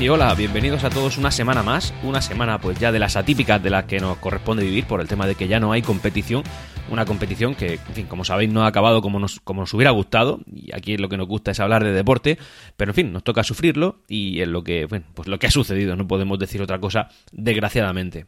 Y hola, bienvenidos a todos una semana más, una semana pues ya de las atípicas de las que nos corresponde vivir por el tema de que ya no hay competición, una competición que, en fin, como sabéis no ha acabado como nos, como nos hubiera gustado, y aquí lo que nos gusta es hablar de deporte, pero en fin, nos toca sufrirlo y es lo que, bueno, pues lo que ha sucedido, no podemos decir otra cosa, desgraciadamente.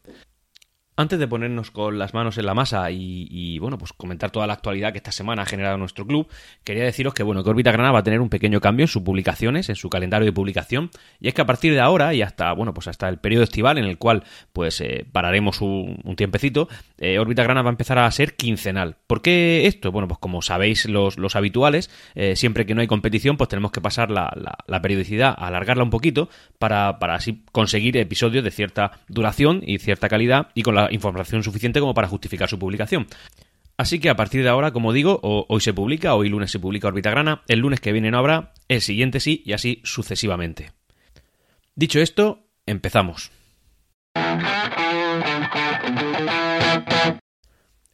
Antes de ponernos con las manos en la masa y, bueno, pues comentar toda la actualidad que esta semana ha generado nuestro club, quería deciros que bueno, que Orbita Granada va a tener un pequeño cambio en sus publicaciones, en su calendario de publicación, y es que a partir de ahora y hasta bueno, pues hasta el periodo estival en el cual pues eh, pararemos un, tiempecito, eh, Orbita Granada va a empezar a ser quincenal. ¿Por qué esto? Bueno, pues como sabéis los, los habituales, eh, siempre que no hay competición, pues tenemos que pasar la, la, periodicidad, alargarla un poquito para, para así conseguir episodios de cierta duración y cierta calidad y con la información suficiente como para justificar su publicación. Así que a partir de ahora, como digo, hoy se publica, hoy lunes se publica Orbita Grana, el lunes que viene no habrá, el siguiente sí y así sucesivamente. Dicho esto, empezamos.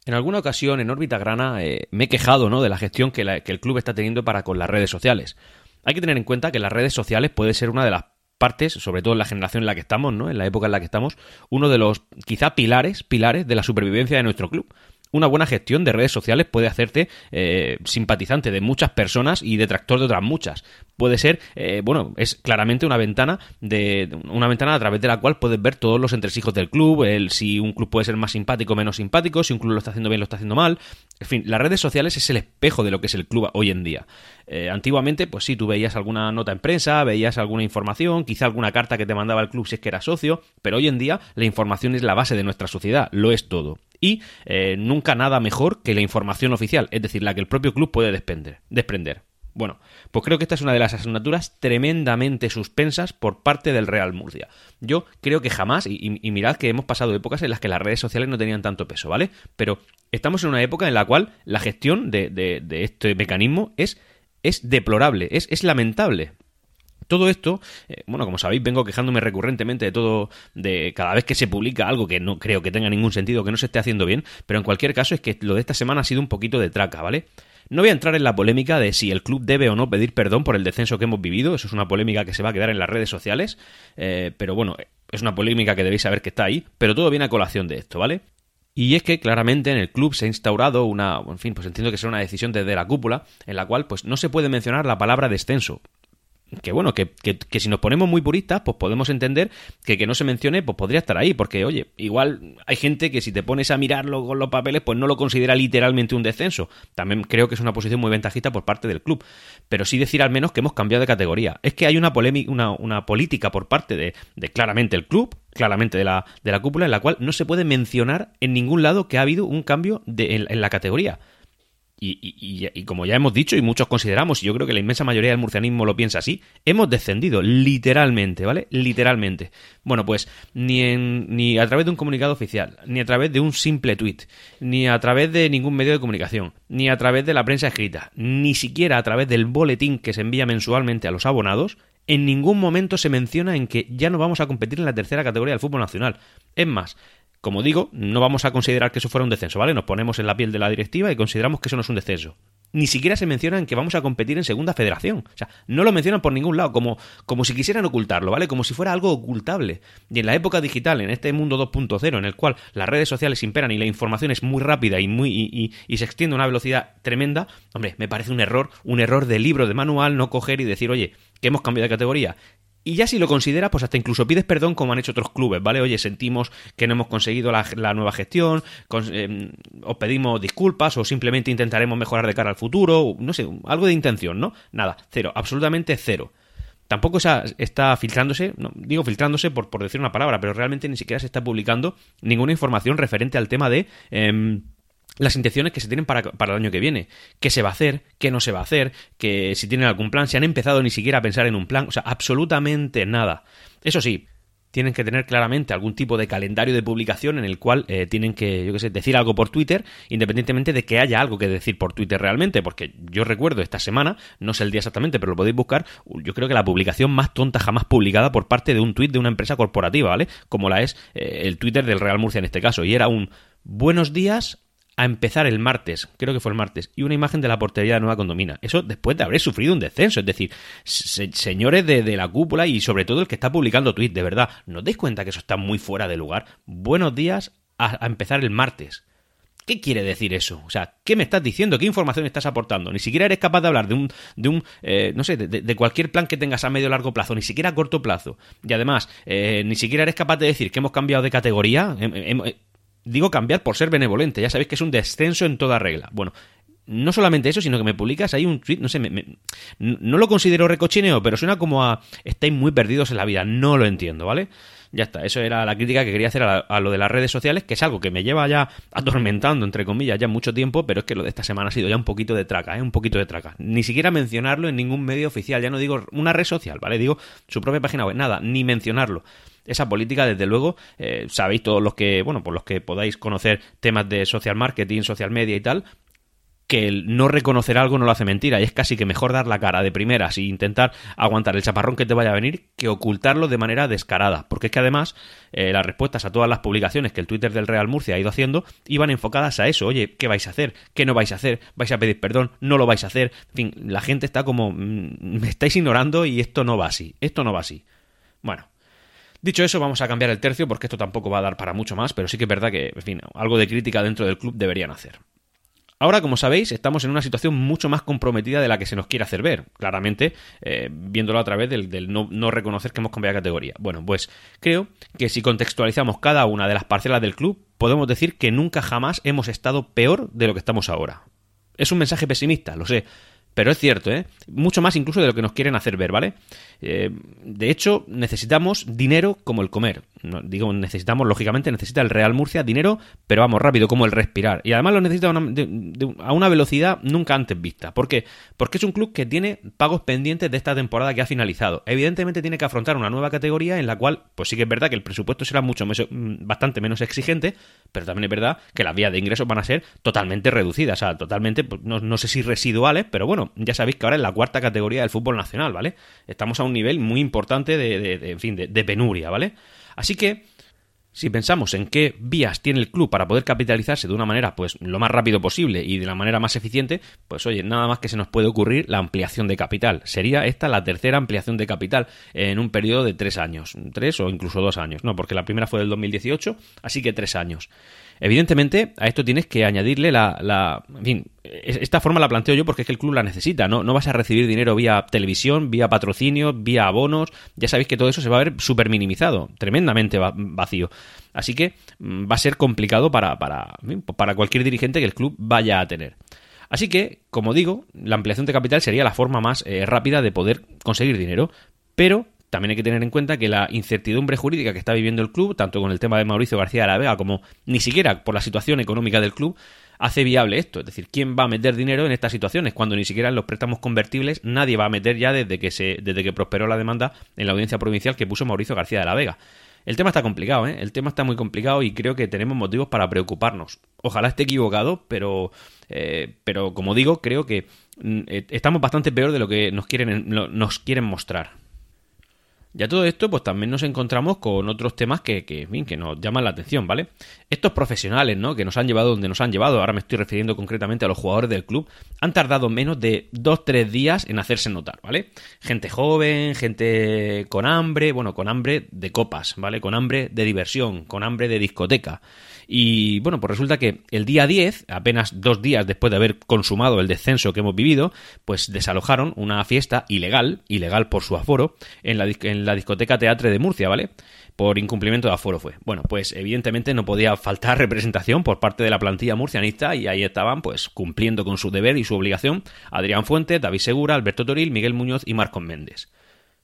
En alguna ocasión en órbita grana eh, me he quejado ¿no? de la gestión que, que, el club está teniendo para con las redes sociales. Hay que tener en cuenta que las redes sociales puede ser una de las partes, sobre todo en la generación en la que estamos, ¿no? En la época en la que estamos, uno de los quizá pilares, pilares de la supervivencia de nuestro club una buena gestión de redes sociales puede hacerte eh, simpatizante de muchas personas y detractor de otras muchas. Puede ser, eh, bueno, es claramente una ventana de una ventana a través de la cual puedes ver todos los entresijos del club, el si un club puede ser más simpático o menos simpático, si un club lo está haciendo bien, lo está haciendo mal. En fin, las redes sociales es el espejo de lo que es el club hoy en día. Eh, antiguamente, pues sí, tú veías alguna nota en prensa, veías alguna información, quizá alguna carta que te mandaba el club si es que era socio, pero hoy en día la información es la base de nuestra sociedad, lo es todo y eh, nunca nada mejor que la información oficial, es decir, la que el propio club puede desprender. Bueno, pues creo que esta es una de las asignaturas tremendamente suspensas por parte del Real Murcia. Yo creo que jamás, y, mirad que hemos pasado épocas en las que las redes sociales no tenían tanto peso, ¿vale? Pero estamos en una época en la cual la gestión de, este mecanismo es, es deplorable, es, es lamentable. Todo esto, eh, bueno, como sabéis, vengo quejándome recurrentemente de todo, de cada vez que se publica algo que no creo que tenga ningún sentido, que no se esté haciendo bien, pero en cualquier caso es que lo de esta semana ha sido un poquito de traca, ¿vale? No voy a entrar en la polémica de si el club debe o no pedir perdón por el descenso que hemos vivido, eso es una polémica que se va a quedar en las redes sociales, eh, pero bueno, es una polémica que debéis saber que está ahí, pero todo viene a colación de esto, ¿vale? Y es que claramente en el club se ha instaurado una, en fin, pues entiendo que será una decisión desde la cúpula, en la cual pues no se puede mencionar la palabra descenso que bueno, que, que, si nos ponemos muy puristas, pues podemos entender que que no se mencione, pues podría estar ahí, porque oye, igual hay gente que si te pones a mirarlo con los papeles, pues no lo considera literalmente un descenso. También creo que es una posición muy ventajista por parte del club, pero sí decir al menos que hemos cambiado de categoría. Es que hay una polémica, una, una política por parte de, de claramente el club, claramente de la, de la cúpula, en la cual no se puede mencionar en ningún lado que ha habido un cambio de, en la categoría. Y, como ya hemos dicho y muchos consideramos, y yo creo que la inmensa mayoría del murcianismo lo piensa así, hemos descendido, literalmente, ¿vale? Literalmente. Bueno, pues ni, en, ni a través de un comunicado oficial, ni a través de un simple tweet, ni a través de ningún medio de comunicación, ni a través de la prensa escrita, ni siquiera a través del boletín que se envía mensualmente a los abonados, en ningún momento se menciona en que ya no vamos a competir en la tercera categoría del fútbol nacional. Es más, como digo, no vamos a considerar que eso fuera un descenso, ¿vale? Nos ponemos en la piel de la directiva y consideramos que eso no es un descenso. Ni siquiera se menciona en que vamos a competir en segunda federación. O sea, no lo mencionan por ningún lado, como, como si quisieran ocultarlo, ¿vale? Como si fuera algo ocultable. Y en la época digital, en este mundo 2.0, en el cual las redes sociales imperan y la información es muy rápida y, muy, y se extiende a una velocidad tremenda, hombre, me parece un error, un error de libro, de manual, no coger y decir, oye, que hemos cambiado de categoría. Y ya si lo considera, pues hasta incluso pides perdón como han hecho otros clubes, ¿vale? Oye, sentimos que no hemos conseguido la, nueva gestión, em, os pedimos disculpas o simplemente intentaremos mejorar de cara al futuro, no sé, algo de intención, ¿no? Nada, cero, absolutamente cero. Tampoco está filtrándose, no, digo filtrándose por, por decir una palabra, pero realmente ni siquiera se está publicando ninguna información referente al tema de... Em, las intenciones que se tienen para, para, el año que viene. ¿Qué se va a hacer? ¿Qué no se va a hacer? Que si tienen algún plan, si han empezado ni siquiera a pensar en un plan. O sea, absolutamente nada. Eso sí, tienen que tener claramente algún tipo de calendario de publicación en el cual eh, tienen que, yo qué sé, decir algo por Twitter, independientemente de que haya algo que decir por Twitter realmente, porque yo recuerdo esta semana, no sé el día exactamente, pero lo podéis buscar, yo creo que la publicación más tonta jamás publicada por parte de un tweet de una empresa corporativa, ¿vale? Como la es eh, el Twitter del Real Murcia en este caso, y era un buenos días a empezar el martes, creo que fue el martes, y una imagen de la portería de Nueva Condomina. Eso después de haber sufrido un descenso, es decir, señores de, la cúpula y sobre todo el que está publicando tweets, de verdad, ¿no os dais cuenta que eso está muy fuera de lugar? Buenos días a, empezar el martes. ¿Qué quiere decir eso? O sea, ¿qué me estás diciendo? ¿Qué información estás aportando? Ni siquiera eres capaz de hablar de un, de un eh, no sé, de, cualquier plan que tengas a medio o largo plazo, ni siquiera a corto plazo. Y además, eh, ni siquiera eres capaz de decir que hemos cambiado de categoría. Digo cambiar por ser benevolente, ya sabéis que es un descenso en toda regla. Bueno, no solamente eso, sino que me publicas ahí un tweet, no sé, no lo considero recochineo, pero suena como a estáis muy perdidos en la vida, no lo entiendo, ¿vale? Ya está, eso era la crítica que quería hacer a, lo de las redes sociales, que es algo que me lleva ya atormentando, entre comillas, ya mucho tiempo, pero es que lo de esta semana ha sido ya un poquito de traca, ¿eh? Un poquito de traca. Ni siquiera mencionarlo en ningún medio oficial, ya no digo una red social, ¿vale? Digo su propia página web, nada, ni mencionarlo esa política, desde luego, eh, sabéis todos los que, bueno, por los que podáis conocer temas de social marketing, social media y tal, que el no reconocer algo no lo hace mentira y es casi que mejor dar la cara de primeras e intentar aguantar el chaparrón que te vaya a venir que ocultarlo de manera descarada porque es que además eh, las respuestas a todas las publicaciones que el Twitter del Real Murcia ha ido haciendo iban enfocadas a eso oye ¿qué vais a hacer? ¿qué no vais a hacer? ¿vais a pedir perdón? ¿no lo vais a hacer? en fin la gente está como mm, me estáis ignorando y esto no va así esto no va así bueno Dicho eso, vamos a cambiar el tercio porque esto tampoco va a dar para mucho más, pero sí que es verdad que, en fin, algo de crítica dentro del club deberían hacer. Ahora, como sabéis, estamos en una situación mucho más comprometida de la que se nos quiere hacer ver, claramente, eh, viéndolo a través del, no, no, reconocer que hemos cambiado de categoría. Bueno, pues creo que si contextualizamos cada una de las parcelas del club, podemos decir que nunca jamás hemos estado peor de lo que estamos ahora. Es un mensaje pesimista, lo sé, pero es cierto, ¿eh? Mucho más incluso de lo que nos quieren hacer ver, ¿vale? Eh, de hecho, necesitamos dinero como el comer. digo, necesitamos, lógicamente, necesita el Real Murcia dinero, pero vamos, rápido, como el respirar. Y además lo necesita a una velocidad nunca antes vista. ¿Por qué? Porque es un club que tiene pagos pendientes de esta temporada que ha finalizado. Evidentemente tiene que afrontar una nueva categoría en la cual, pues sí que es verdad que el presupuesto será mucho mm, bastante menos exigente, pero también es verdad que las vías de ingresos van a ser totalmente reducidas, o sea, totalmente, pues, no, sé si residuales, pero bueno, ya sabéis que ahora es la cuarta categoría del fútbol nacional, ¿vale? Estamos a un nivel muy importante de, fin, de penuria, ¿vale? Así que si pensamos en qué vías tiene el club para poder capitalizarse de una manera pues lo más rápido posible y de la manera más eficiente, pues oye, nada más que se nos puede ocurrir la ampliación de capital. Sería esta la tercera ampliación de capital en un periodo de tres años, tres o incluso dos años, no, porque la primera fue del 2018, así que tres años. Evidentemente, a esto tienes que añadirle la, En fin, esta forma la planteo yo porque es que el club la necesita, ¿no? No vas a recibir dinero vía televisión, vía patrocinio, vía abonos. Ya sabéis que todo eso se va a ver súper minimizado, tremendamente vacío. Así que mm, va a ser complicado para, para, para cualquier dirigente que el club vaya a tener. Así que, como digo, la ampliación de capital sería la forma más eh, rápida de poder conseguir dinero. Pero también hay que tener en cuenta que la incertidumbre jurídica que está viviendo el club, tanto con el tema de Mauricio García de la Vega como ni siquiera por la situación económica del club, hace viable esto. Es decir, ¿quién va a meter dinero en estas situaciones? Cuando ni siquiera en los préstamos convertibles nadie va a meter ya desde que, se, desde que prosperó la demanda en la audiencia provincial que puso Mauricio García de la Vega. El tema está complicado, ¿eh? El tema está muy complicado y creo que tenemos motivos para preocuparnos. Ojalá esté equivocado, pero, eh, pero como digo, creo que mm, eh, estamos bastante peor de lo que nos quieren, nos quieren mostrar. Ya todo esto, pues también nos encontramos con otros temas que, que, que nos llaman la atención, ¿vale? Estos profesionales, ¿no? Que nos han llevado donde nos han llevado, ahora me estoy refiriendo concretamente a los jugadores del club, han tardado menos de 2-3 días en hacerse notar, ¿vale? Gente joven, gente con hambre, bueno, con hambre de copas, ¿vale? Con hambre de diversión, con hambre de discoteca. Y bueno, pues resulta que el día 10, apenas dos días después de haber consumado el descenso que hemos vivido, pues desalojaron una fiesta ilegal, ilegal por su aforo, en la, en la discoteca Teatre de Murcia, ¿vale? Por incumplimiento de aforo fue. Bueno, pues evidentemente no podía faltar representación por parte de la plantilla murcianista y ahí estaban, pues cumpliendo con su deber y su obligación, Adrián Fuente, David Segura, Alberto Toril, Miguel Muñoz y Marcos Méndez.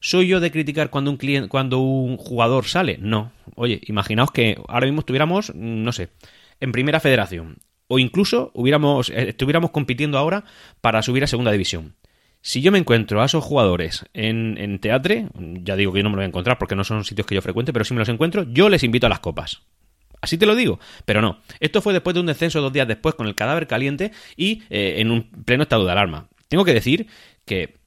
¿Soy yo de criticar cuando un cliente, cuando un jugador sale? No. Oye, imaginaos que ahora mismo estuviéramos, no sé, en primera federación. O incluso eh, estuviéramos compitiendo ahora para subir a segunda división. Si yo me encuentro a esos jugadores en, en ya digo que yo no me los voy a encontrar porque no son sitios que yo frecuente, pero si me los encuentro, yo les invito a las copas. Así te lo digo. Pero no. Esto fue después de un descenso dos días después con el cadáver caliente y eh, en un pleno estado de alarma. Tengo que decir que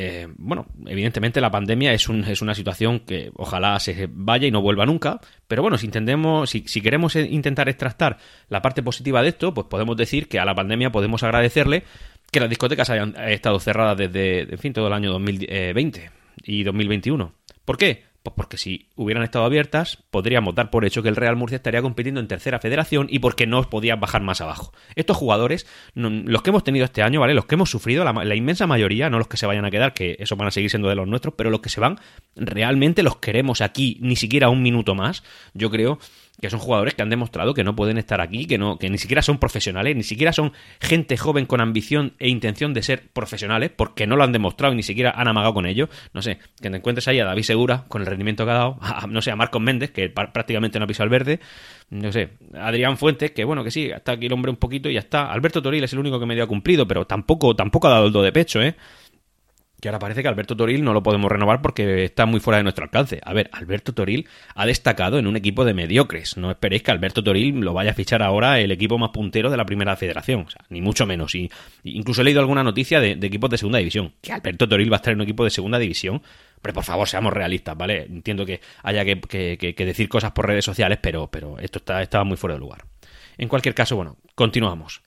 eh, bueno, evidentemente la pandemia es, un, es, una situación que ojalá se vaya y no vuelva nunca, pero bueno, si entendemos, si, queremos intentar extractar la parte positiva de esto, pues podemos decir que a la pandemia podemos agradecerle que las discotecas hayan estado cerradas desde, en fin, todo el año 2020 y 2021. ¿Por qué? Pues porque si hubieran estado abiertas, podríamos dar por hecho que el Real Murcia estaría compitiendo en tercera federación y porque no podían bajar más abajo. Estos jugadores, los que hemos tenido este año, ¿vale? Los que hemos sufrido, la, la, inmensa mayoría, no los que se vayan a quedar, que eso van a seguir siendo de los nuestros, pero los que se van, realmente los queremos aquí ni siquiera un minuto más. Yo creo que son jugadores que han demostrado que no pueden estar aquí, que no, que ni siquiera son profesionales, ni siquiera son gente joven con ambición e intención de ser profesionales, porque no lo han demostrado y ni siquiera han amagado con ello. No sé, que te encuentres ahí a David Segura con el rendimiento que ha dado, no sé, a Marcos Méndez, que prácticamente no ha pisado el verde, no sé, Adrián Fuentes, que bueno, que sí, está aquí el hombre un poquito y ya está. Alberto Toril es el único que medio ha cumplido, pero tampoco, tampoco ha dado el do de pecho, ¿eh? Que ahora parece que Alberto Toril no lo podemos renovar porque está muy fuera de nuestro alcance. A ver, Alberto Toril ha destacado en un equipo de mediocres. No esperéis que Alberto Toril lo vaya a fichar ahora el equipo más puntero de la primera federación. O sea, ni mucho menos. Y, incluso he leído alguna noticia de, equipos de segunda división. Que Alberto Toril va a estar en un equipo de segunda división. Pero por favor, seamos realistas, ¿vale? Entiendo que haya que, decir cosas por redes sociales, pero, pero esto está, estaba muy fuera de lugar. En cualquier caso, bueno, continuamos.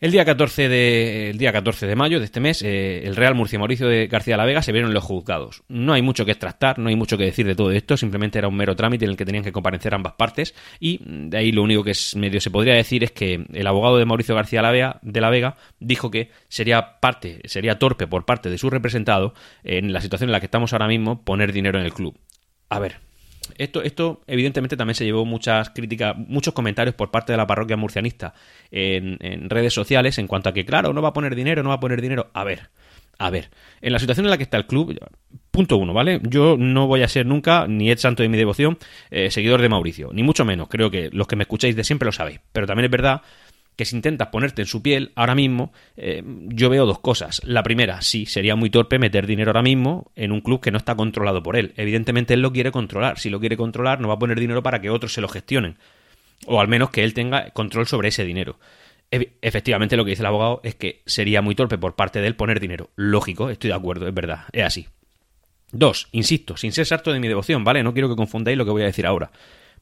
El día 14 de, el día 14 de mayo de este mes, eh, el Real Murcia Mauricio de García la Vega se vieron los juzgados. No hay mucho que extractar, no hay mucho que decir de todo esto, simplemente era un mero trámite en el que tenían que comparecer ambas partes y de ahí lo único que es medio se podría decir es que el abogado de Mauricio García de la Vega dijo que sería parte, sería torpe por parte de su representado en la situación en la que estamos ahora mismo poner dinero en el club. A ver, esto, esto evidentemente también se llevó muchas críticas, muchos comentarios por parte de la parroquia murcianista en, redes sociales en cuanto a que, claro, no va a poner dinero, no va a poner dinero. A ver, a ver, en la situación en la que está el club, punto uno, ¿vale? Yo no voy a ser nunca, ni es santo de mi devoción, eh, seguidor de Mauricio, ni mucho menos. Creo que los que me escucháis de siempre lo sabéis. Pero también es verdad que si intentas ponerte en su piel ahora mismo, eh, yo veo dos cosas. La primera, sí, sería muy torpe meter dinero ahora mismo en un club que no está controlado por él. Evidentemente él lo quiere controlar. Si lo quiere controlar, no va a poner dinero para que otros se lo gestionen. O al menos que él tenga control sobre ese dinero. efectivamente lo que dice el abogado es que sería muy torpe por parte de él poner dinero. Lógico, estoy de acuerdo, es verdad, es así. Dos, insisto, sin ser sarto de mi devoción, ¿vale? No quiero que confundáis lo que voy a decir ahora.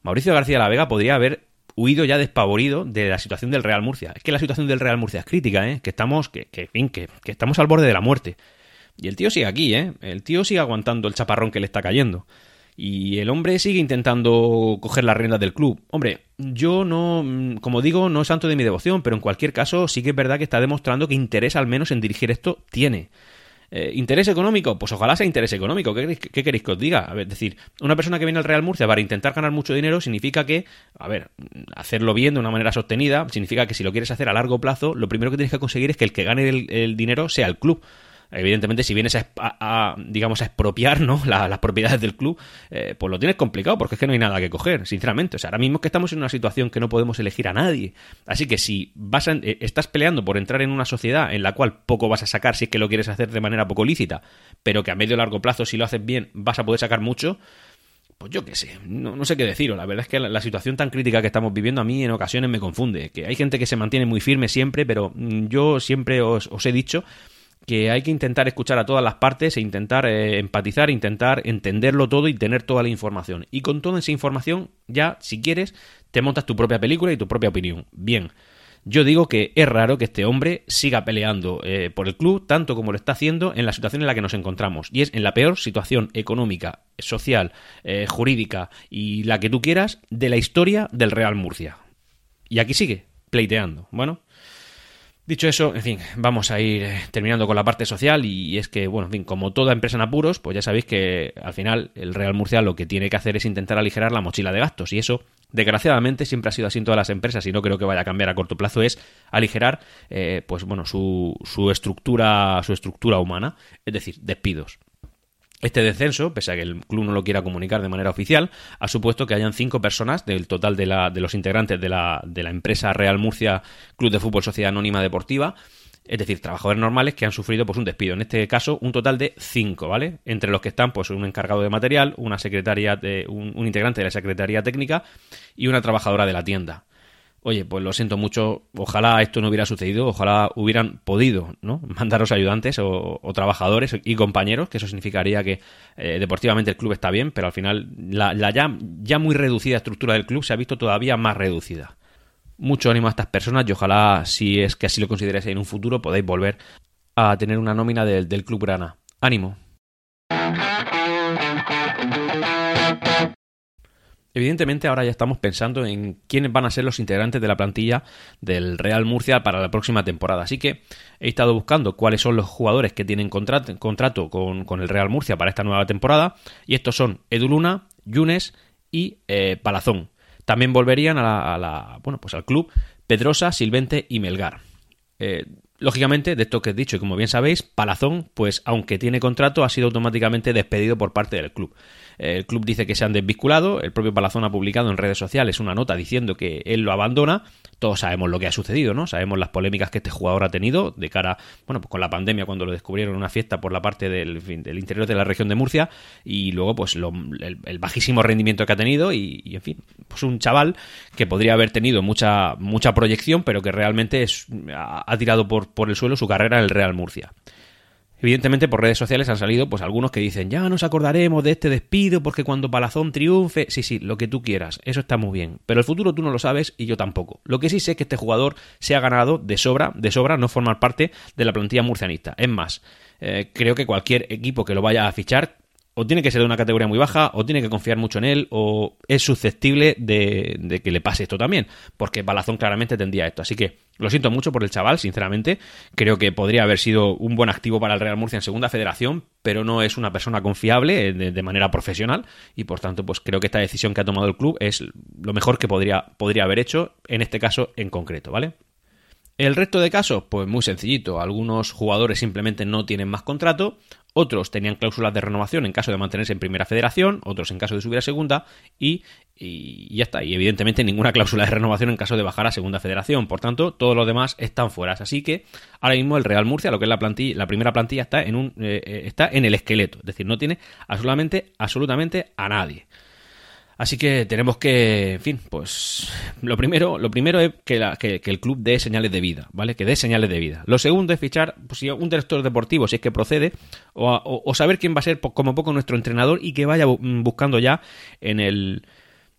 Mauricio García la Vega podría haber huido ya despavorido de la situación del Real Murcia. Es que la situación del Real Murcia es crítica, ¿eh? Que estamos, que, que, que, que estamos al borde de la muerte. Y el tío sigue aquí, ¿eh? El tío sigue aguantando el chaparrón que le está cayendo. Y el hombre sigue intentando coger las riendas del club. Hombre, yo no, como digo, no es santo de mi devoción, pero en cualquier caso sí que es verdad que está demostrando que interés al menos en dirigir esto tiene. Eh, ¿Interés económico? Pues ojalá sea interés económico. ¿Qué, queréis que os diga? A ver, es decir, una persona que viene al Real Murcia para intentar ganar mucho dinero significa que, a ver, hacerlo bien de una manera sostenida significa que si lo quieres hacer a largo plazo, lo primero que tienes que conseguir es que el que gane el dinero sea el club evidentemente si vienes a, digamos a expropiar ¿no? las propiedades del club eh, pues lo tienes complicado porque es que no hay nada que coger sinceramente o sea ahora mismo es que estamos en una situación que no podemos elegir a nadie así que si vas eh, estás peleando por entrar en una sociedad en la cual poco vas a sacar si es que lo quieres hacer de manera poco lícita pero que a medio largo plazo si lo haces bien vas a poder sacar mucho pues yo qué sé, no, sé qué deciros. La verdad es que la, situación tan crítica que estamos viviendo a mí en ocasiones me confunde. Que hay gente que se mantiene muy firme siempre, pero mm, yo siempre os he dicho que hay que intentar escuchar a todas las partes e intentar eh, empatizar, intentar entenderlo todo y tener toda la información. Y con toda esa información, ya, si quieres, te montas tu propia película y tu propia opinión. Bien. Yo digo que es raro que este hombre siga peleando eh, por el club tanto como lo está haciendo en la situación en la que nos encontramos. Y es en la peor situación económica, social, eh, jurídica y la que tú quieras de la historia del Real Murcia. Y aquí sigue, pleiteando. Bueno, Dicho eso, en fin, vamos a ir eh, terminando con la parte social y es que, bueno, en fin, como toda empresa en apuros, pues ya sabéis que al final el Real Murcia lo que tiene que hacer es intentar aligerar la mochila de gastos y eso, desgraciadamente, siempre ha sido así en todas las empresas y no creo que vaya a cambiar a corto plazo, es aligerar, eh, pues bueno, su, su estructura, su estructura humana, es decir, despidos. Este descenso, pese a que el club no lo quiera comunicar de manera oficial, ha supuesto que hayan cinco personas del total de, la, de los integrantes de la, de la empresa Real Murcia Club de Fútbol Sociedad Anónima Deportiva es decir, trabajadores normales que han sufrido pues un despido. En este caso, un total de cinco, ¿vale? Entre los que están, pues, un encargado de material, una secretaria, un, integrante de la secretaría técnica y una trabajadora de la tienda. Oye, pues lo siento mucho, ojalá esto no hubiera sucedido, ojalá hubieran podido, ¿no? Mandaros ayudantes o, trabajadores y compañeros, que eso significaría que eh, deportivamente el club está bien, pero al final la, ya, ya muy reducida estructura del club se ha visto todavía más reducida mucho ánimo a estas personas y ojalá, si es que así lo consideréis en un futuro, podáis volver a tener una nómina del, del Club Grana. Ánimo. Evidentemente ahora ya estamos pensando en quiénes van a ser los integrantes de la plantilla del Real Murcia para la próxima temporada. Así que he estado buscando cuáles son los jugadores que tienen contrato, con, el Real Murcia para esta nueva temporada. Y estos son Edu Luna, Yunes y eh, Palazón. También volverían a la, bueno, pues al club Pedrosa, Silvente y Melgar. Eh, lógicamente, de esto que he dicho, y como bien sabéis, Palazón, pues aunque tiene contrato, ha sido automáticamente despedido por parte del club. El club dice que se han desvinculado, el propio Palazón ha publicado en redes sociales una nota diciendo que él lo abandona. Todos sabemos lo que ha sucedido, ¿no? Sabemos las polémicas que este jugador ha tenido de cara, bueno, pues con la pandemia cuando lo descubrieron en una fiesta por la parte del, del interior de la región de Murcia y luego pues el, bajísimo rendimiento que ha tenido y, en fin, pues un chaval que podría haber tenido mucha mucha proyección pero que realmente es, ha, tirado por, por el suelo su carrera en el Real Murcia. Evidentemente por redes sociales han salido pues algunos que dicen ya nos acordaremos de este despido porque cuando Palazón triunfe, sí, sí, lo que tú quieras, eso está muy bien, pero el futuro tú no lo sabes y yo tampoco. Lo que sí sé es que este jugador se ha ganado de sobra, de sobra no formar parte de la plantilla murcianista. Es más, eh, creo que cualquier equipo que lo vaya a fichar o tiene que ser de una categoría muy baja, o tiene que confiar mucho en él, o es susceptible de, que le pase esto también, porque Balazón claramente tendría esto. Así que lo siento mucho por el chaval, sinceramente. Creo que podría haber sido un buen activo para el Real Murcia en segunda federación, pero no es una persona confiable de, manera profesional, y por tanto, pues creo que esta decisión que ha tomado el club es lo mejor que podría, podría haber hecho en este caso en concreto, ¿vale? El resto de casos, pues muy sencillito. Algunos jugadores simplemente no tienen más contrato, otros tenían cláusulas de renovación en caso de mantenerse en primera federación, otros en caso de subir a segunda y, ya está. Y evidentemente ninguna cláusula de renovación en caso de bajar a segunda federación. Por tanto, todos los demás están fuera. Así que ahora mismo el Real Murcia, lo que es la plantilla, la primera plantilla está en un eh, eh, está en el esqueleto, es decir, no tiene absolutamente absolutamente a nadie. Así que tenemos que, en fin, pues lo primero, lo primero es que, el club dé señales de vida, ¿vale? Que dé señales de vida. Lo segundo es fichar pues, un director deportivo, si es que procede, o, saber quién va a ser como poco nuestro entrenador y que vaya buscando ya en el,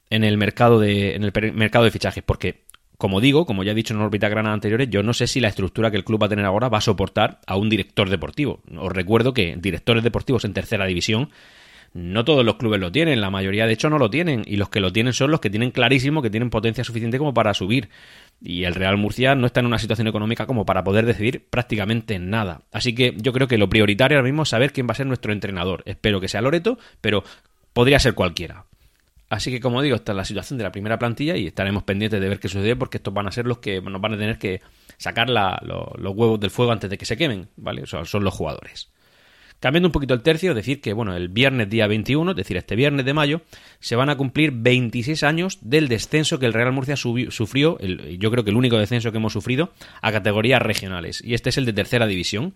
en el mercado de, en el mercado de fichajes, porque como digo, como ya he dicho en órbita grana anteriores, yo no sé si la estructura que el club va a tener ahora va a soportar a un director deportivo. Os recuerdo que directores deportivos en tercera división no todos los clubes lo tienen, la mayoría de hecho no lo tienen, y los que lo tienen son los que tienen clarísimo que tienen potencia suficiente como para subir. Y el Real Murcia no está en una situación económica como para poder decidir prácticamente nada. Así que yo creo que lo prioritario ahora mismo es saber quién va a ser nuestro entrenador. Espero que sea Loreto, pero podría ser cualquiera. Así que, como digo, esta es la situación de la primera plantilla y estaremos pendientes de ver qué sucede porque estos van a ser los que nos van a tener que sacar los huevos del fuego antes de que se quemen, ¿vale? O sea, son los jugadores. Cambiando un poquito el tercio, decir que, bueno, el viernes día 21, es decir, este viernes de mayo, se van a cumplir 26 años del descenso que el Real Murcia sufrió, yo creo que el único descenso que hemos sufrido, a categorías regionales. Y este es el de tercera división.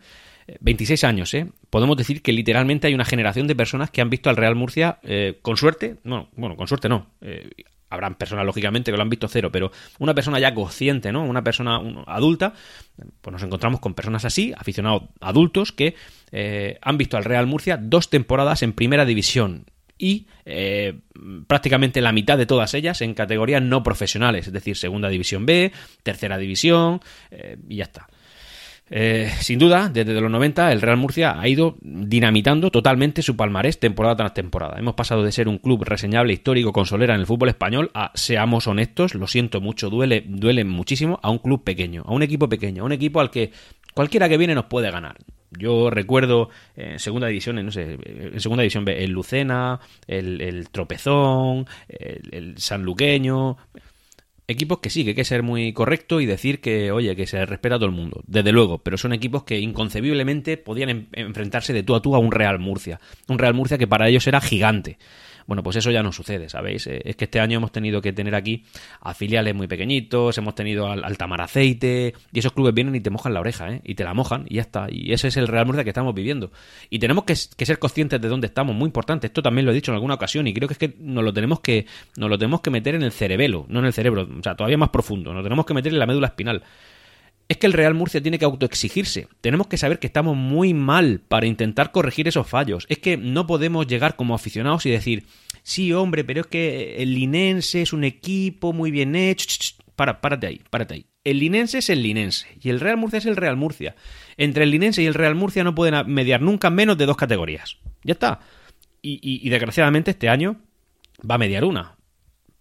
26 eh, años, ¿eh? Podemos decir que literalmente hay una generación de personas que han visto al Real Murcia eh, con suerte, no, bueno, con suerte no, eh, habrán personas lógicamente que lo han visto cero, pero una persona ya consciente, ¿no? Una persona adulta, pues nos encontramos con personas así, aficionados adultos que eh, han visto al Real Murcia dos temporadas en primera división y eh, prácticamente la mitad de todas ellas en categorías no profesionales, es decir, segunda división B, tercera división eh, y ya está. Eh, sin duda, desde los 90 el Real Murcia ha ido dinamitando totalmente su palmarés temporada tras temporada. Hemos pasado de ser un club reseñable, histórico, consolera en el fútbol español a, seamos honestos, lo siento mucho, duele, duele muchísimo a un club pequeño, a un equipo pequeño, a un equipo al que cualquiera que viene nos puede ganar. Yo recuerdo en segunda división, no sé, en segunda división el Lucena, el, Tropezón, el, el Sanluqueño, equipos que sí, que hay que ser muy correcto y decir que, oye, que se respeta a todo el mundo, desde luego, pero son equipos que inconcebiblemente podían enfrentarse de tú a tú a un Real Murcia, un Real Murcia que para ellos era gigante. Bueno, pues eso ya no sucede, ¿sabéis? Eh, es que este año hemos tenido que tener aquí a filiales muy pequeñitos, hemos tenido al, al Tamaraceite, y esos clubes vienen y te mojan la oreja, ¿eh? Y te la mojan y ya está. Y ese es el Real Murcia que estamos viviendo. Y tenemos que, ser conscientes de dónde estamos, muy importante. Esto también lo he dicho en alguna ocasión y creo que es que nos lo tenemos que, nos lo tenemos que meter en el cerebelo, no en el cerebro, o sea, todavía más profundo. Nos tenemos que meter en la médula espinal es que el Real Murcia tiene que autoexigirse. Tenemos que saber que estamos muy mal para intentar corregir esos fallos. Es que no podemos llegar como aficionados y decir, sí, hombre, pero es que el Linense es un equipo muy bien hecho. Para, párate ahí, párate ahí. El Linense es el Linense y el Real Murcia es el Real Murcia. Entre el Linense y el Real Murcia no pueden mediar nunca menos de dos categorías. Ya está. Y, y desgraciadamente este año va a mediar una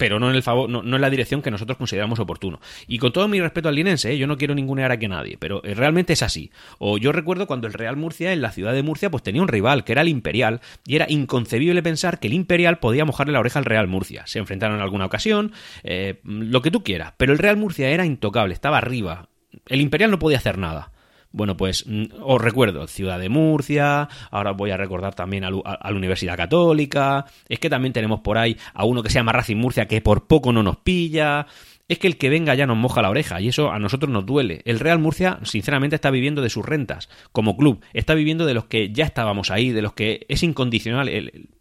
pero no en el favor, no, en la dirección que nosotros consideramos oportuno. Y con todo mi respeto al linense, ¿eh? yo no quiero ninguna era que nadie, pero eh, realmente es así. O yo recuerdo cuando el Real Murcia en la ciudad de Murcia pues tenía un rival que era el Imperial y era inconcebible pensar que el Imperial podía mojarle la oreja al Real Murcia. Se enfrentaron en alguna ocasión, eh, lo que tú quieras, pero el Real Murcia era intocable, estaba arriba. El Imperial no podía hacer nada. Bueno, pues mm, os recuerdo, Ciudad de Murcia, ahora voy a recordar también a, la Universidad Católica, es que también tenemos por ahí a uno que se llama Racing Murcia que por poco no nos pilla, es que el que venga ya nos moja la oreja y eso a nosotros nos duele. El Real Murcia, sinceramente, está viviendo de sus rentas como club, está viviendo de los que ya estábamos ahí, de los que es incondicional,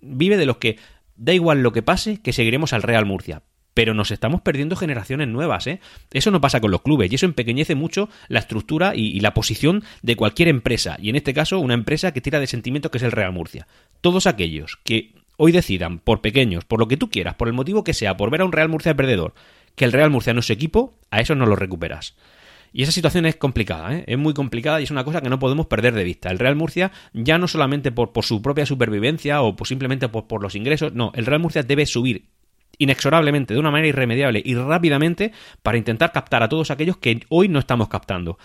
vive de los que da igual lo que pase, que seguiremos al Real Murcia pero nos estamos perdiendo generaciones nuevas, ¿eh? Eso no pasa con los clubes y eso empequeñece mucho la estructura y, la posición de cualquier empresa, y en este caso una empresa que tira de sentimiento que es el Real Murcia. Todos aquellos que hoy decidan, por pequeños, por lo que tú quieras, por el motivo que sea, por ver a un Real Murcia perdedor, que el Real Murcia no es equipo, a eso no lo recuperas. Y esa situación es complicada, ¿eh? es muy complicada y es una cosa que no podemos perder de vista. El Real Murcia, ya no solamente por, su propia supervivencia o por simplemente por, los ingresos, no, el Real Murcia debe subir inexorablemente, de una manera irremediable y rápidamente para intentar captar a todos aquellos que hoy no estamos captando.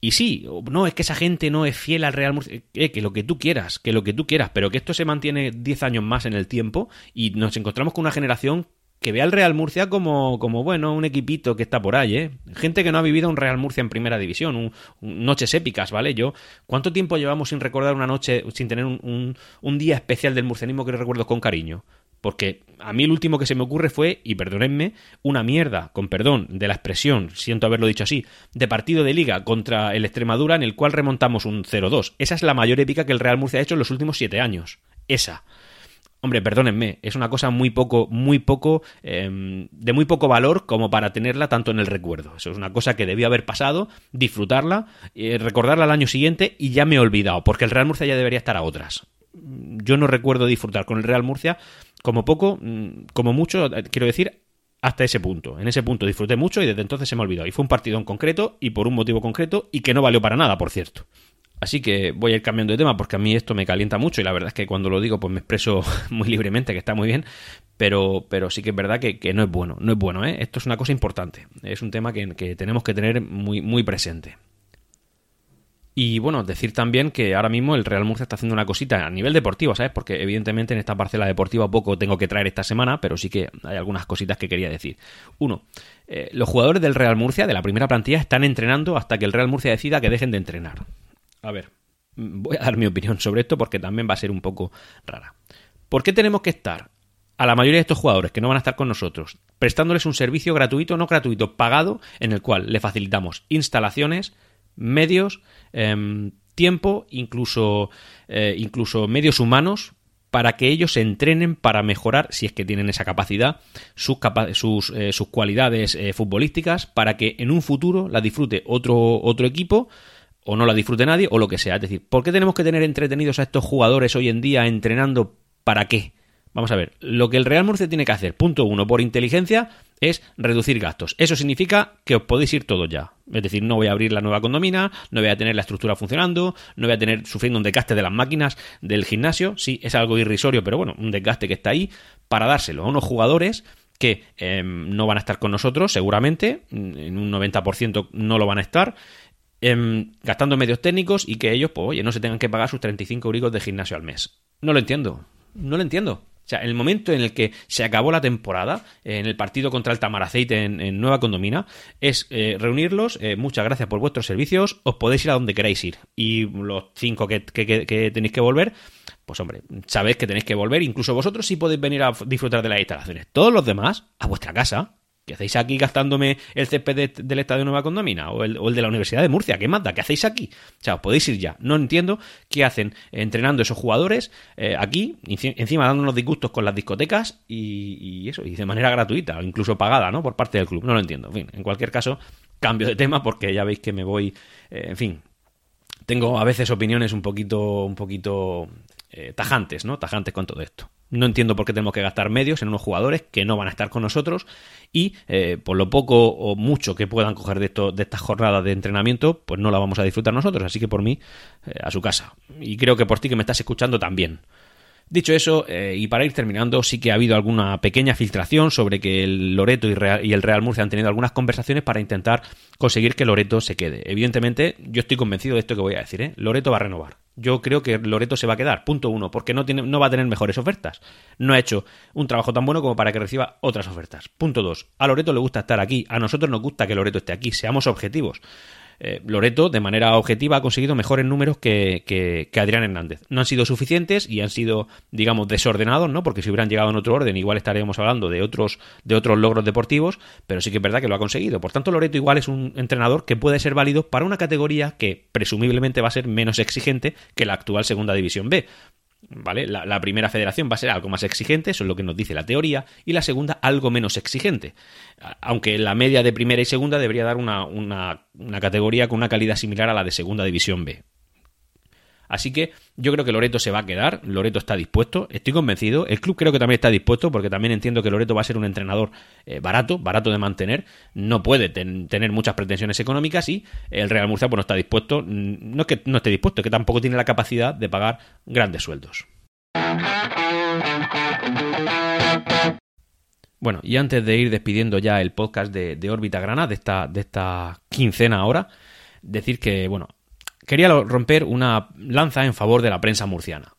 Y sí, no, es que esa gente no es fiel al Real Murcia, eh, que lo que tú quieras, que lo que tú quieras, pero que esto se mantiene 10 años más en el tiempo y nos encontramos con una generación que ve al Real Murcia como, como bueno, un equipito que está por ahí, ¿eh? Gente que no ha vivido un Real Murcia en primera división, un, noches épicas, ¿vale? Yo, ¿cuánto tiempo llevamos sin recordar una noche, sin tener un, un día especial del murcianismo que recuerdo con cariño? Porque a mí el último que se me ocurre fue, y perdonenme, una mierda, con perdón de la expresión, siento haberlo dicho así, de partido de liga contra el Extremadura en el cual remontamos un 0-2. Esa es la mayor épica que el Real Murcia ha hecho en los últimos siete años. Esa. Hombre, perdónenme, es una cosa muy poco, muy poco, em, de muy poco valor como para tenerla tanto en el recuerdo. Eso es una cosa que debió haber pasado, disfrutarla, eh, recordarla al año siguiente y ya me he olvidado, porque el Real Murcia ya debería estar a otras. Yo no recuerdo disfrutar con el Real Murcia como poco, mm, como mucho, eh, quiero decir, hasta ese punto. En ese punto disfruté mucho y desde entonces se me olvidó. Y fue un partido en concreto y por un motivo concreto y que no valió para nada, por cierto. Así que voy a ir cambiando de tema porque a mí esto me calienta mucho y la verdad es que cuando lo digo pues me expreso muy libremente, que está muy bien, pero, pero sí que es verdad que, no es bueno, no es bueno, ¿eh? Esto es una cosa importante, es un tema que, que tenemos que tener muy, muy presente. Y bueno, decir también que ahora mismo el Real Murcia está haciendo una cosita a nivel deportivo, ¿sabes? Porque evidentemente en esta parcela deportiva poco tengo que traer esta semana, pero sí que hay algunas cositas que quería decir. Uno, eh, los jugadores del Real Murcia, de la primera plantilla, están entrenando hasta que el Real Murcia decida que dejen de entrenar. A ver, voy a dar mi opinión sobre esto porque también va a ser un poco rara. ¿Por qué tenemos que estar a la mayoría de estos jugadores que no van a estar con nosotros, prestándoles un servicio gratuito, no gratuito, pagado, en el cual le facilitamos instalaciones, medios, em, tiempo, incluso, eh, incluso medios humanos para que ellos se entrenen para mejorar, si es que tienen esa capacidad, sus, sus, eh, sus cualidades eh, futbolísticas, para que en un futuro la disfrute otro, otro equipo o no la disfrute nadie o lo que sea. Es decir, ¿por qué tenemos que tener entretenidos a estos jugadores hoy en día entrenando para qué? Vamos a ver, lo que el Real Murcia tiene que hacer, punto uno, por inteligencia, es reducir gastos. Eso significa que os podéis ir todos ya. Es decir, no voy a abrir la nueva condomina, no voy a tener la estructura funcionando, no voy a tener sufriendo un desgaste de las máquinas del gimnasio. Sí, es algo irrisorio, pero bueno, un desgaste que está ahí para dárselo a unos jugadores que em, no van a estar con nosotros, seguramente, en un 90% no lo van a estar, em, gastando medios técnicos y que ellos, pues oye, no se tengan que pagar sus 35 euros de gimnasio al mes. No lo entiendo, no lo entiendo. Sea, el momento en el que se acabó la temporada, en el partido contra el Tamaraceite en, Nueva Condomina, es eh, reunirlos, eh, muchas gracias por vuestros servicios, os podéis ir a donde queráis ir. Y los cinco que, tenéis que volver, pues hombre, sabéis que tenéis que volver, incluso vosotros sí podéis venir a disfrutar de las instalaciones. Todos los demás, a vuestra casa. ¿Qué hacéis aquí gastándome el césped del Estadio Nueva Condomina? O el, o el, de la Universidad de Murcia, ¿qué manda? ¿Qué hacéis aquí? O sea, os podéis ir ya. No entiendo qué hacen entrenando esos jugadores eh, aquí, encima dándonos disgustos con las discotecas y, eso, y de manera gratuita, incluso pagada, ¿no? Por parte del club. No lo entiendo. En fin, en cualquier caso, cambio de tema porque ya veis que me voy, eh, en fin, tengo a veces opiniones un poquito, un poquito eh, tajantes, ¿no? Tajantes con todo esto. No entiendo por qué tenemos que gastar medios en unos jugadores que no van a estar con nosotros y eh, por lo poco o mucho que puedan coger de, esto, de estas jornadas de entrenamiento, pues no la vamos a disfrutar nosotros. Así que por mí, eh, a su casa. Y creo que por ti que me estás escuchando también. Dicho eso, eh, y para ir terminando, sí que ha habido alguna pequeña filtración sobre que el Loreto y, Real, y, el Real Murcia han tenido algunas conversaciones para intentar conseguir que Loreto se quede. Evidentemente, yo estoy convencido de esto que voy a decir, ¿eh? Loreto va a renovar. Yo creo que Loreto se va a quedar, punto uno, porque no, tiene, no va a tener mejores ofertas. No ha hecho un trabajo tan bueno como para que reciba otras ofertas. Punto dos, a Loreto le gusta estar aquí, a nosotros nos gusta que Loreto esté aquí, seamos objetivos eh, Loreto, de manera objetiva, ha conseguido mejores números que, que, que, Adrián Hernández. No han sido suficientes y han sido, digamos, desordenados, ¿no? Porque si hubieran llegado en otro orden, igual estaríamos hablando de otros, de otros logros deportivos, pero sí que es verdad que lo ha conseguido. Por tanto, Loreto igual es un entrenador que puede ser válido para una categoría que presumiblemente va a ser menos exigente que la actual Segunda División B. ¿Vale? La, primera federación va a ser algo más exigente, eso es lo que nos dice la teoría, y la segunda algo menos exigente. Aunque la media de primera y segunda debería dar una, una, una categoría con una calidad similar a la de segunda división B. Así que yo creo que Loreto se va a quedar, Loreto está dispuesto, estoy convencido, el club creo que también está dispuesto porque también entiendo que Loreto va a ser un entrenador eh, barato, barato de mantener, no puede ten, tener muchas pretensiones económicas y el Real Murcia pues no está dispuesto, no es que no esté dispuesto, es que tampoco tiene la capacidad de pagar grandes sueldos. Bueno, y antes de ir despidiendo ya el podcast de, de Órbita de esta quincena ahora, decir que, bueno, quería romper una lanza en favor de la prensa murciana.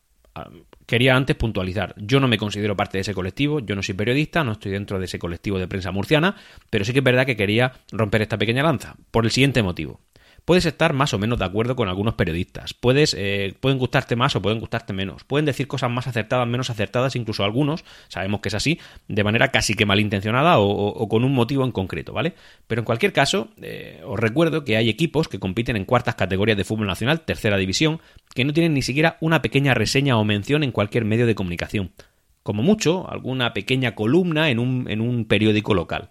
Quería antes puntualizar, yo no me considero parte de ese colectivo, yo no soy periodista, no estoy dentro de ese colectivo de prensa murciana, pero sí que es verdad que quería romper esta pequeña lanza, por el siguiente motivo puedes estar más o menos de acuerdo con algunos periodistas. Puedes, eh, pueden gustarte más o pueden gustarte menos. Pueden decir cosas más acertadas, menos acertadas, incluso algunos, sabemos que es así, de manera casi que malintencionada o, con un motivo en concreto, ¿vale? Pero en cualquier caso, eh, os recuerdo que hay equipos que compiten en cuartas categorías de fútbol nacional, tercera división, que no tienen ni siquiera una pequeña reseña o mención en cualquier medio de comunicación. Como mucho, alguna pequeña columna en un, en un periódico local.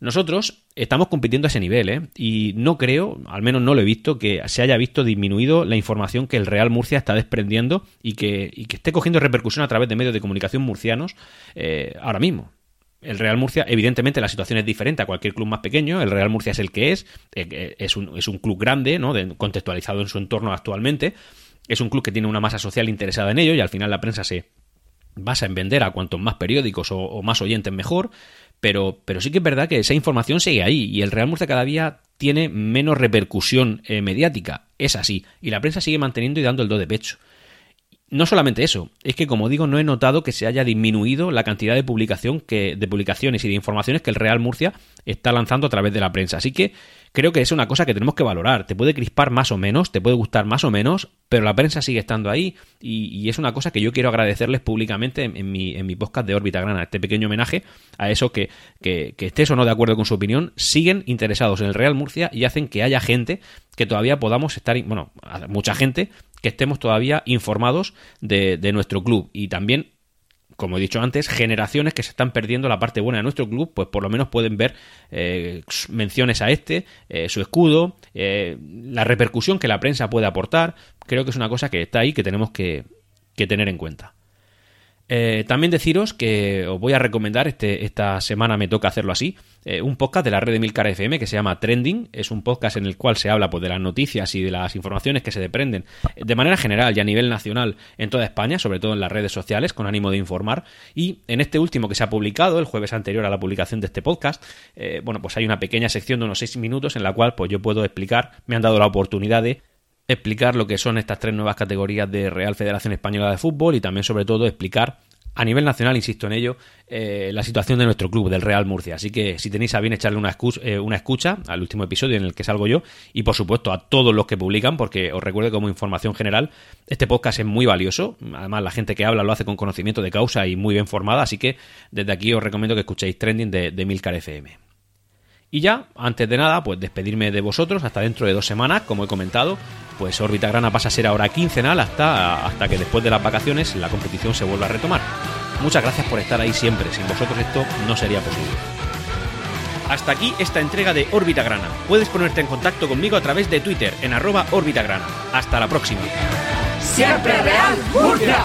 Nosotros estamos compitiendo a ese nivel, ¿eh? Y no creo, al menos no lo he visto, que se haya visto disminuido la información que el Real Murcia está desprendiendo y que, y que esté cogiendo repercusión a través de medios de comunicación murcianos eh, ahora mismo. El Real Murcia, evidentemente, la situación es diferente a cualquier club más pequeño. El Real Murcia es el que es, eh, es un, es un club grande, ¿no? Contextualizado en su entorno actualmente. Es un club que tiene una masa social interesada en ello y al final la prensa se basa en vender a cuantos más periódicos o más oyentes mejor pero, pero sí que es verdad que esa información sigue ahí y el Real Murcia cada día tiene menos repercusión eh, mediática. Es así. Y la prensa sigue manteniendo y dando el do de pecho. No solamente eso, es que como digo, no he notado que se haya disminuido la cantidad de publicación que, de publicaciones y de informaciones que el Real Murcia está lanzando a través de la prensa. Así que creo que es una cosa que tenemos que valorar. Te puede crispar más o menos, te puede gustar más o menos, pero la prensa sigue estando ahí y, es una cosa que yo quiero agradecerles públicamente en, mi, en mi podcast de órbita grana, este pequeño homenaje a eso que, que, estés o no de acuerdo con su opinión, siguen interesados en el Real Murcia y hacen que haya gente que todavía podamos estar, bueno, mucha gente que estemos todavía informados de nuestro club y también como he dicho antes, generaciones que se están perdiendo la parte buena de nuestro club, pues por lo menos pueden ver eh, menciones a este, eh, su escudo, eh, la repercusión que la prensa puede aportar. Creo que es una cosa que está ahí que tenemos que, que tener en cuenta. Eh, también deciros que os voy a recomendar, este, esta semana me toca hacerlo así, eh, un podcast de la red de Milcar FM que se llama Trending. Es un podcast en el cual se habla pues, de las noticias y de las informaciones que se deprenden de manera general y a nivel nacional en toda España, sobre todo en las redes sociales, con ánimo de informar. Y en este último que se ha publicado, el jueves anterior a la publicación de este podcast, eh, bueno, pues hay una pequeña sección de unos seis minutos en la cual pues, yo puedo explicar, me han dado la oportunidad de explicar lo que son estas tres nuevas categorías de Real Federación Española de Fútbol y también sobre todo explicar a nivel nacional, insisto en ello, eh, la situación de nuestro club, del Real Murcia. Así que si tenéis a bien echarle una, eh, una escucha al último episodio en el que salgo yo y por supuesto a todos los que publican, porque os recuerdo como información general, este podcast es muy valioso. Además, la gente que habla lo hace con conocimiento de causa y muy bien formada, así que desde aquí os recomiendo que escuchéis Trending de, de Milcar FM. Y ya, antes de nada, pues despedirme de vosotros hasta dentro de dos semanas, como he comentado, pues Órbita Grana pasa a ser ahora quincenal hasta, hasta que después de las vacaciones la competición se vuelva a retomar. Muchas gracias por estar ahí siempre, sin vosotros esto no sería posible. Hasta aquí esta entrega de Órbita Grana. Puedes ponerte en contacto conmigo a través de Twitter en arroba Órbita. Hasta la próxima. Siempre Real Murcia.